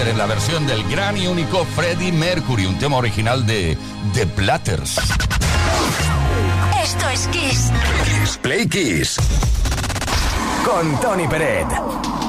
En la versión del gran y único Freddie Mercury, un tema original de The Platters. Esto es Kiss. Kiss Play Kiss. Con Tony Peret.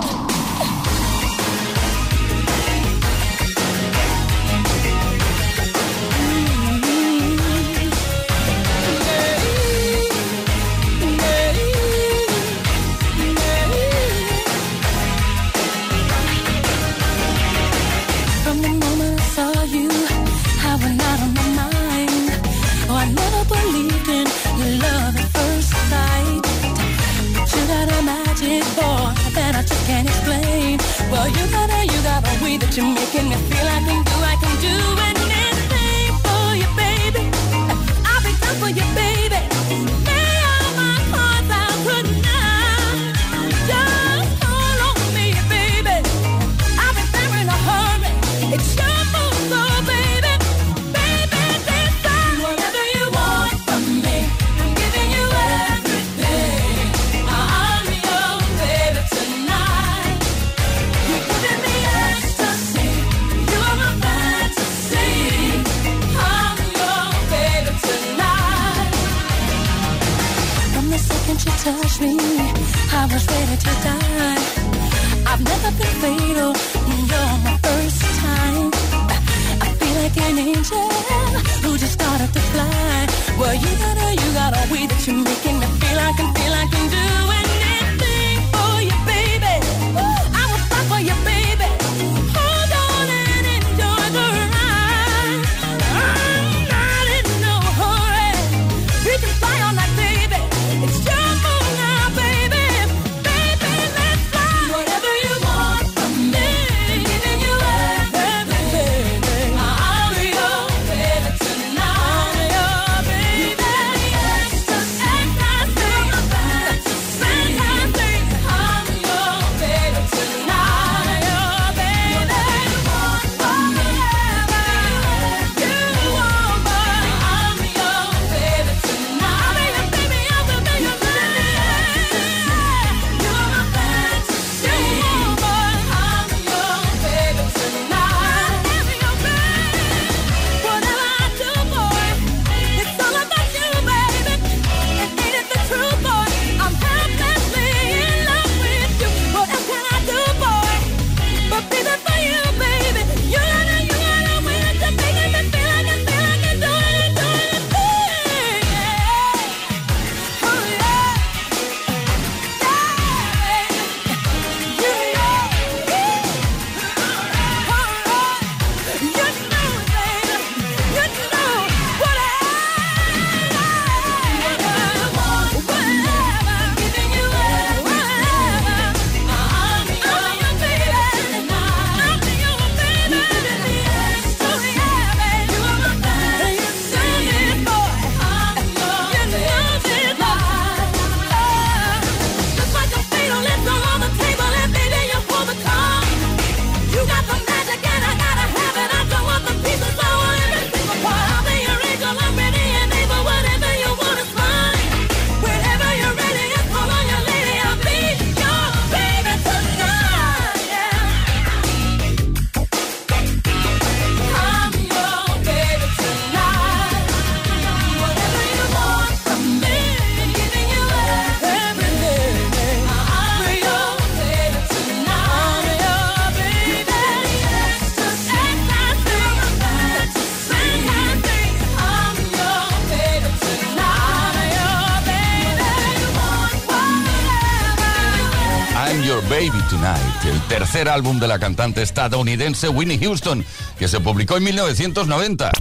Tercer álbum de la cantante estadounidense Winnie Houston, que se publicó en 1990.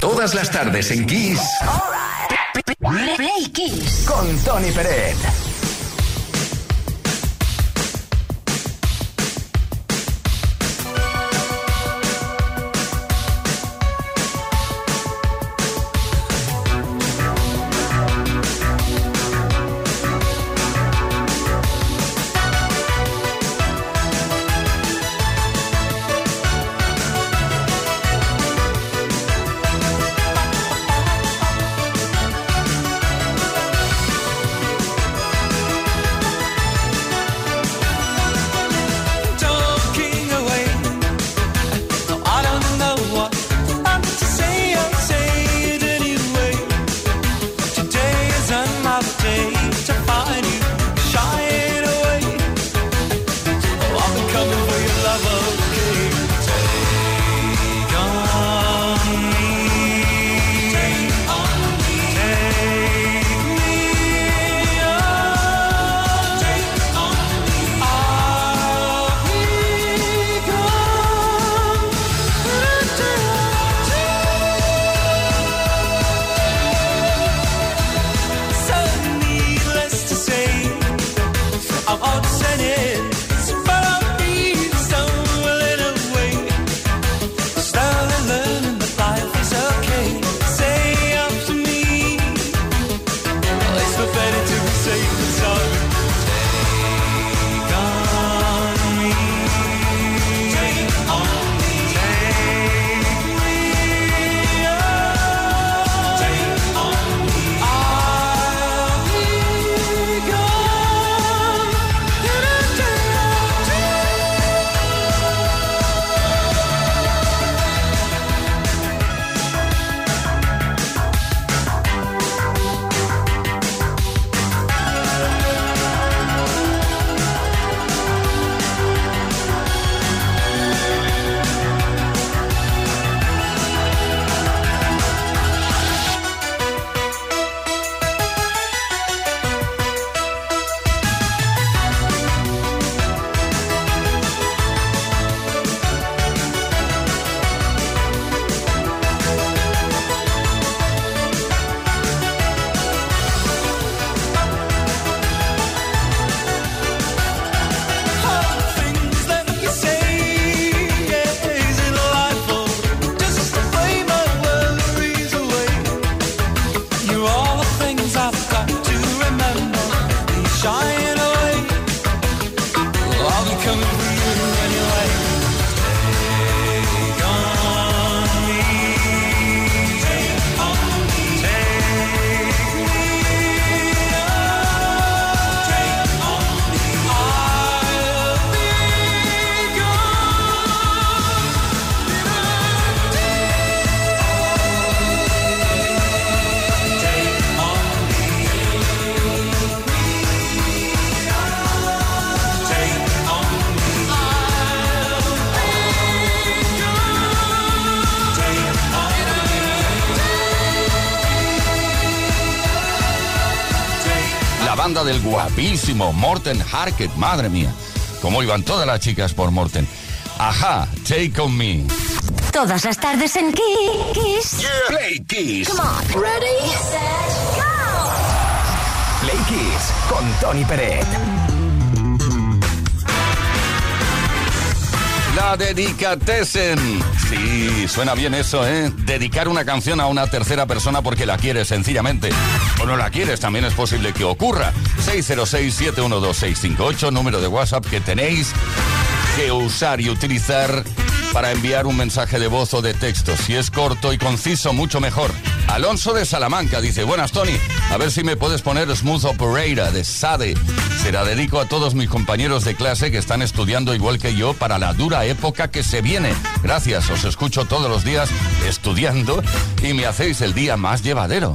Todas las tardes en Kiss. Play Kiss. Con Tony Peret. Morten Harket. Madre mía, cómo iban todas las chicas por Morten. Ajá, Take On Me. Todas las tardes en Kiss. Play Kiss. Come on. Ready, set, go. Play Kiss con Tony Peret. Dedicatesen. Sí, suena bien eso, ¿eh? Dedicar una canción a una tercera persona porque la quieres sencillamente. O no la quieres, también es posible que ocurra. 606-712-658, número de WhatsApp que tenéis que usar y utilizar para enviar un mensaje de voz o de texto. Si es corto y conciso, mucho mejor. Alonso de Salamanca dice, buenas Tony, a ver si me puedes poner Smooth Operator de Sade. Se la dedico a todos mis compañeros de clase que están estudiando igual que yo para la dura época que se viene. Gracias, os escucho todos los días estudiando y me hacéis el día más llevadero.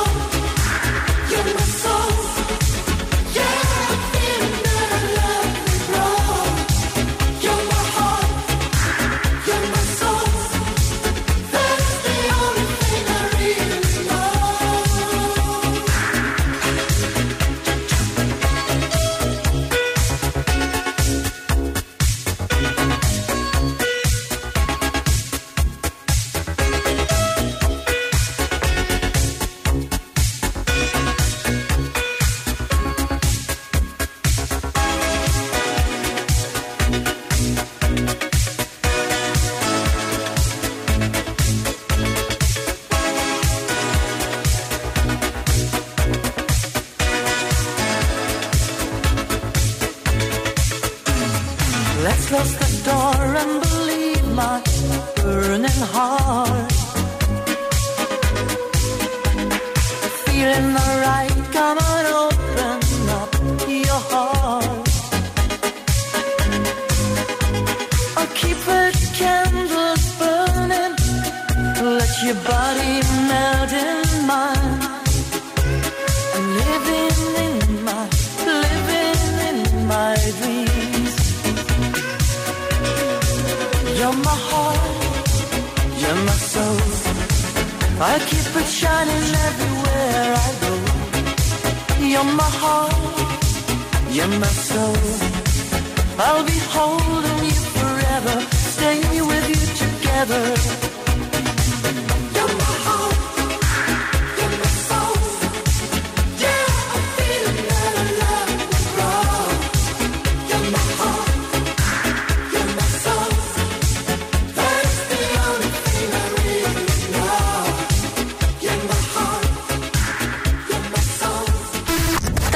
I keep it shining everywhere I go. You're my heart, you're my soul. I'll be holding you forever, stay with you together.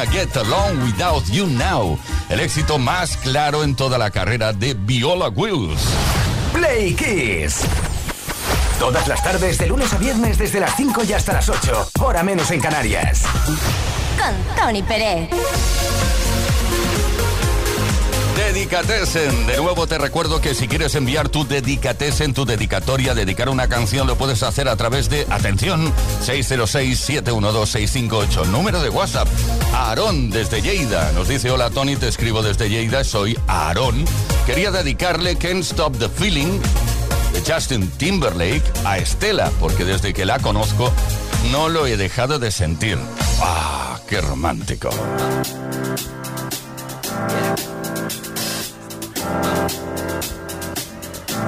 Gonna Get Along Without You Now. El éxito más claro en toda la carrera de Viola Wills. Play Kiss. Todas las tardes, de lunes a viernes, desde las 5 y hasta las 8. Hora menos en Canarias. Con Tony Pérez. Dedicatesen. De nuevo te recuerdo que si quieres enviar tu dedicatesen, tu dedicatoria, dedicar una canción, lo puedes hacer a través de, atención, 606-712-658. Número de WhatsApp. Aarón desde Lleida. Nos dice, hola Tony, te escribo desde Lleida, soy Aarón. Quería dedicarle Can't Stop the Feeling de Justin Timberlake a Estela, porque desde que la conozco no lo he dejado de sentir. ¡Ah, qué romántico!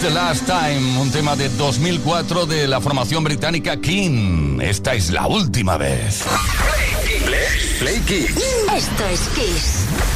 The Last Time, un tema de 2004 de la formación británica King. Esta es la última vez. Play Kiss. Play Kiss. Esto es Kiss.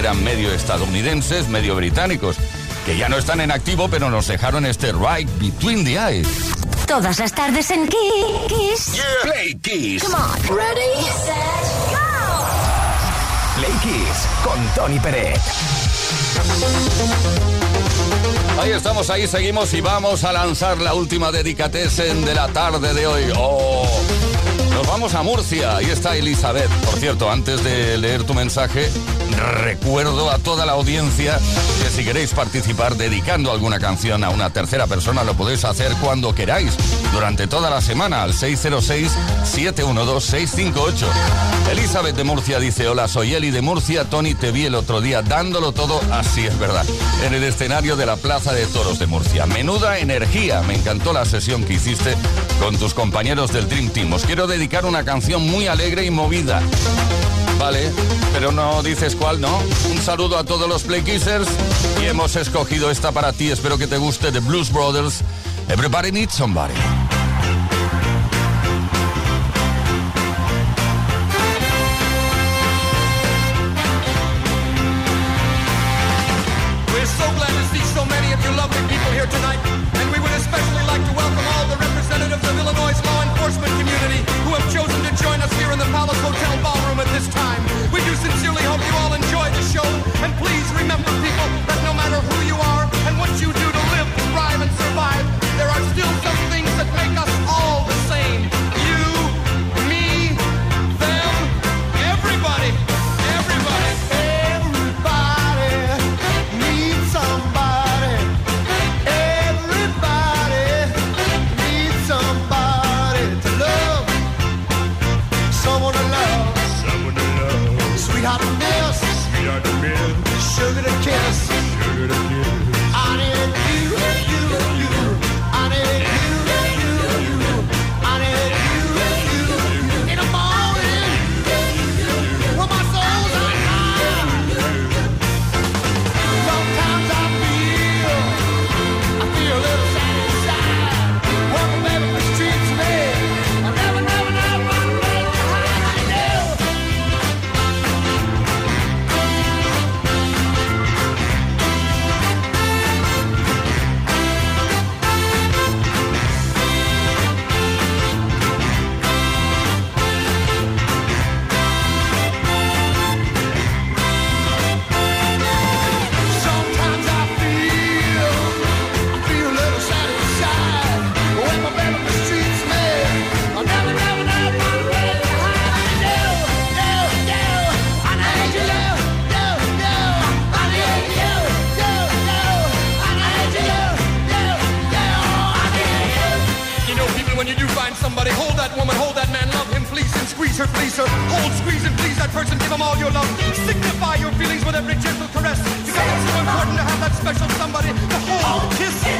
eran medio estadounidenses, medio británicos, que ya no están en activo, pero nos dejaron este Right Between the Eyes. Todas las tardes en Kiss. Yeah. Play Kiss. Come on. Ready, set, go. Play Kiss con Tony Pérez. Ahí estamos, ahí seguimos y vamos a lanzar la última dedicatessen de la tarde de hoy. Oh, nos vamos a Murcia, ahí está Elizabeth. Por cierto, antes de leer tu mensaje, Recuerdo a toda la audiencia que si queréis participar dedicando alguna canción a una tercera persona lo podéis hacer cuando queráis, durante toda la semana al 606-712-658. Elizabeth de Murcia dice, hola, soy Eli de Murcia, Tony, te vi el otro día dándolo todo, así es verdad, en el escenario de la Plaza de Toros de Murcia. Menuda energía, me encantó la sesión que hiciste con tus compañeros del Dream Team. Os quiero dedicar una canción muy alegre y movida. Vale, pero no dices cuál, ¿no? Un saludo a todos los Play Kissers y hemos escogido esta para ti. Espero que te guste de Blues Brothers. Everybody needs somebody. Person, give him all your love. Signify your feelings with every gentle caress. Because it's so important to have that special somebody to hold, oh, kiss, miss,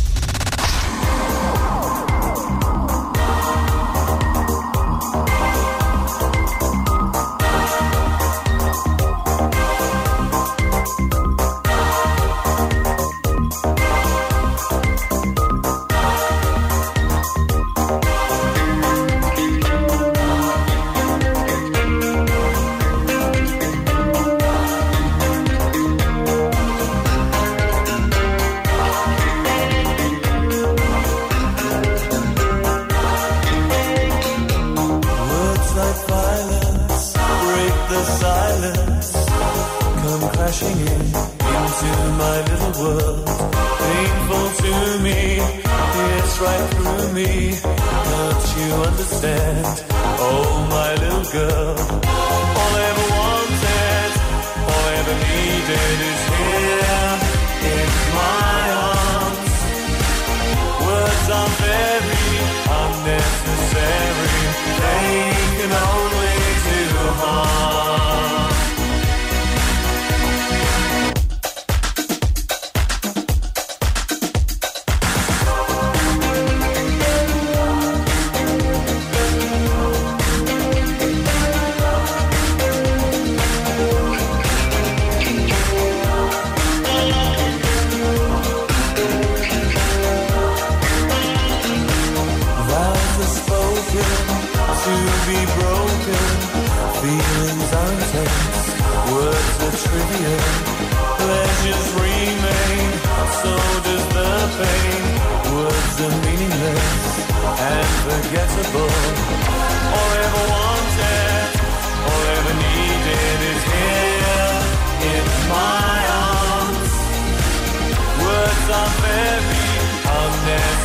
this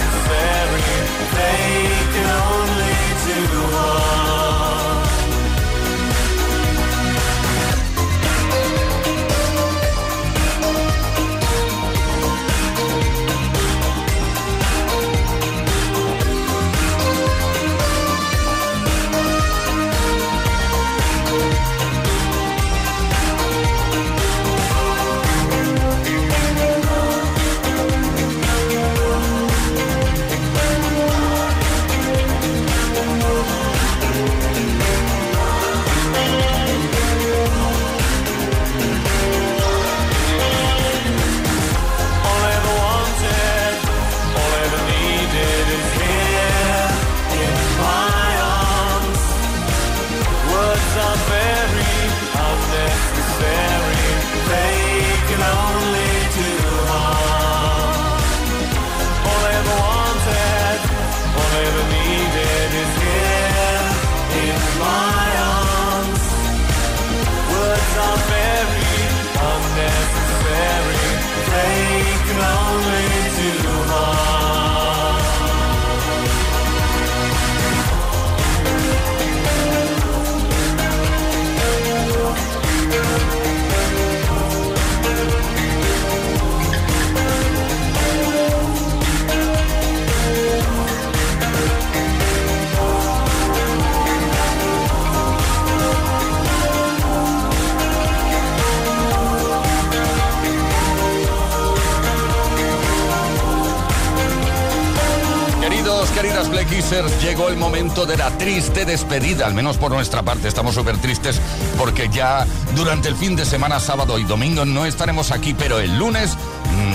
Queridas Black llegó el momento de la triste despedida, al menos por nuestra parte. Estamos súper tristes porque ya durante el fin de semana, sábado y domingo, no estaremos aquí, pero el lunes,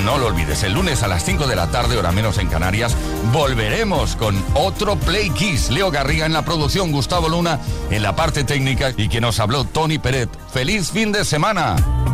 no lo olvides, el lunes a las 5 de la tarde, hora menos en Canarias, volveremos con otro Play Kiss. Leo Garriga en la producción, Gustavo Luna en la parte técnica y que nos habló Tony Peret. ¡Feliz fin de semana!